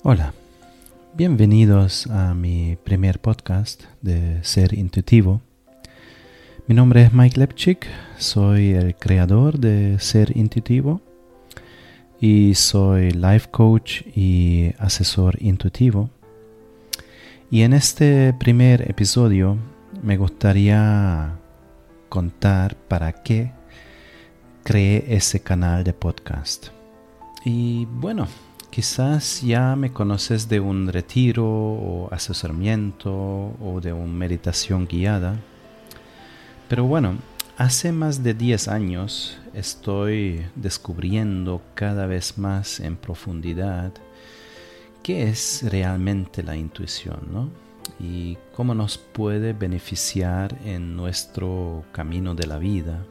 Hola, bienvenidos a mi primer podcast de Ser Intuitivo. Mi nombre es Mike Lepchik, soy el creador de Ser Intuitivo y soy life coach y asesor intuitivo. Y en este primer episodio me gustaría contar para qué creé ese canal de podcast. Y bueno, Quizás ya me conoces de un retiro o asesoramiento o de una meditación guiada. Pero bueno, hace más de 10 años estoy descubriendo cada vez más en profundidad qué es realmente la intuición, ¿no? Y cómo nos puede beneficiar en nuestro camino de la vida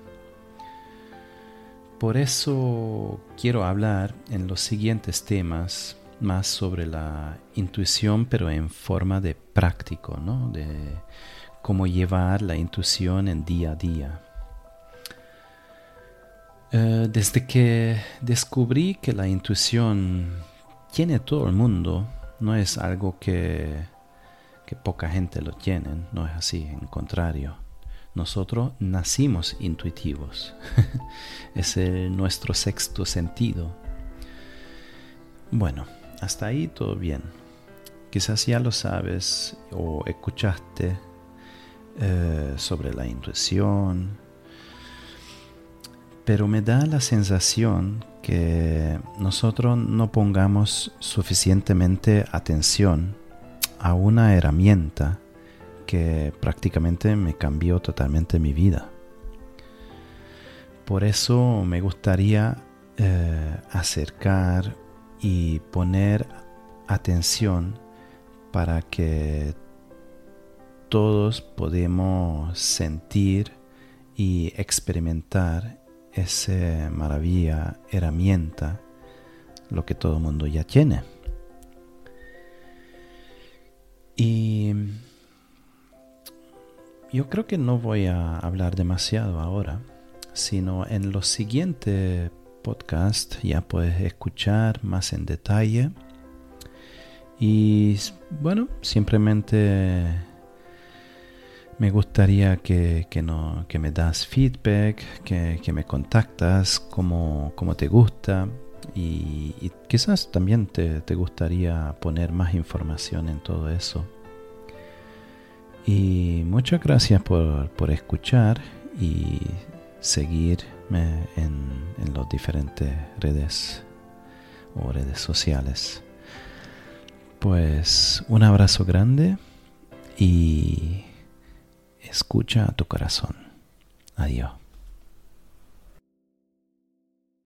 por eso quiero hablar en los siguientes temas más sobre la intuición, pero en forma de práctico, ¿no? de cómo llevar la intuición en día a día. Eh, desde que descubrí que la intuición tiene todo el mundo, no es algo que, que poca gente lo tiene, no es así, en contrario. Nosotros nacimos intuitivos. es nuestro sexto sentido. Bueno, hasta ahí todo bien. Quizás ya lo sabes o escuchaste eh, sobre la intuición, pero me da la sensación que nosotros no pongamos suficientemente atención a una herramienta que prácticamente me cambió totalmente mi vida. Por eso me gustaría eh, acercar y poner atención para que todos podemos sentir y experimentar esa maravilla herramienta, lo que todo el mundo ya tiene. Y yo creo que no voy a hablar demasiado ahora, sino en los siguientes podcasts ya puedes escuchar más en detalle. Y bueno, simplemente me gustaría que, no, que me das feedback, que, me contactas como, te gusta. Y, quizás también te, te gustaría poner más información en todo eso. Y muchas gracias por, escuchar y seguirme en, en las diferentes redes o redes sociales. Pues un abrazo grande y escucha a tu corazón. Adiós.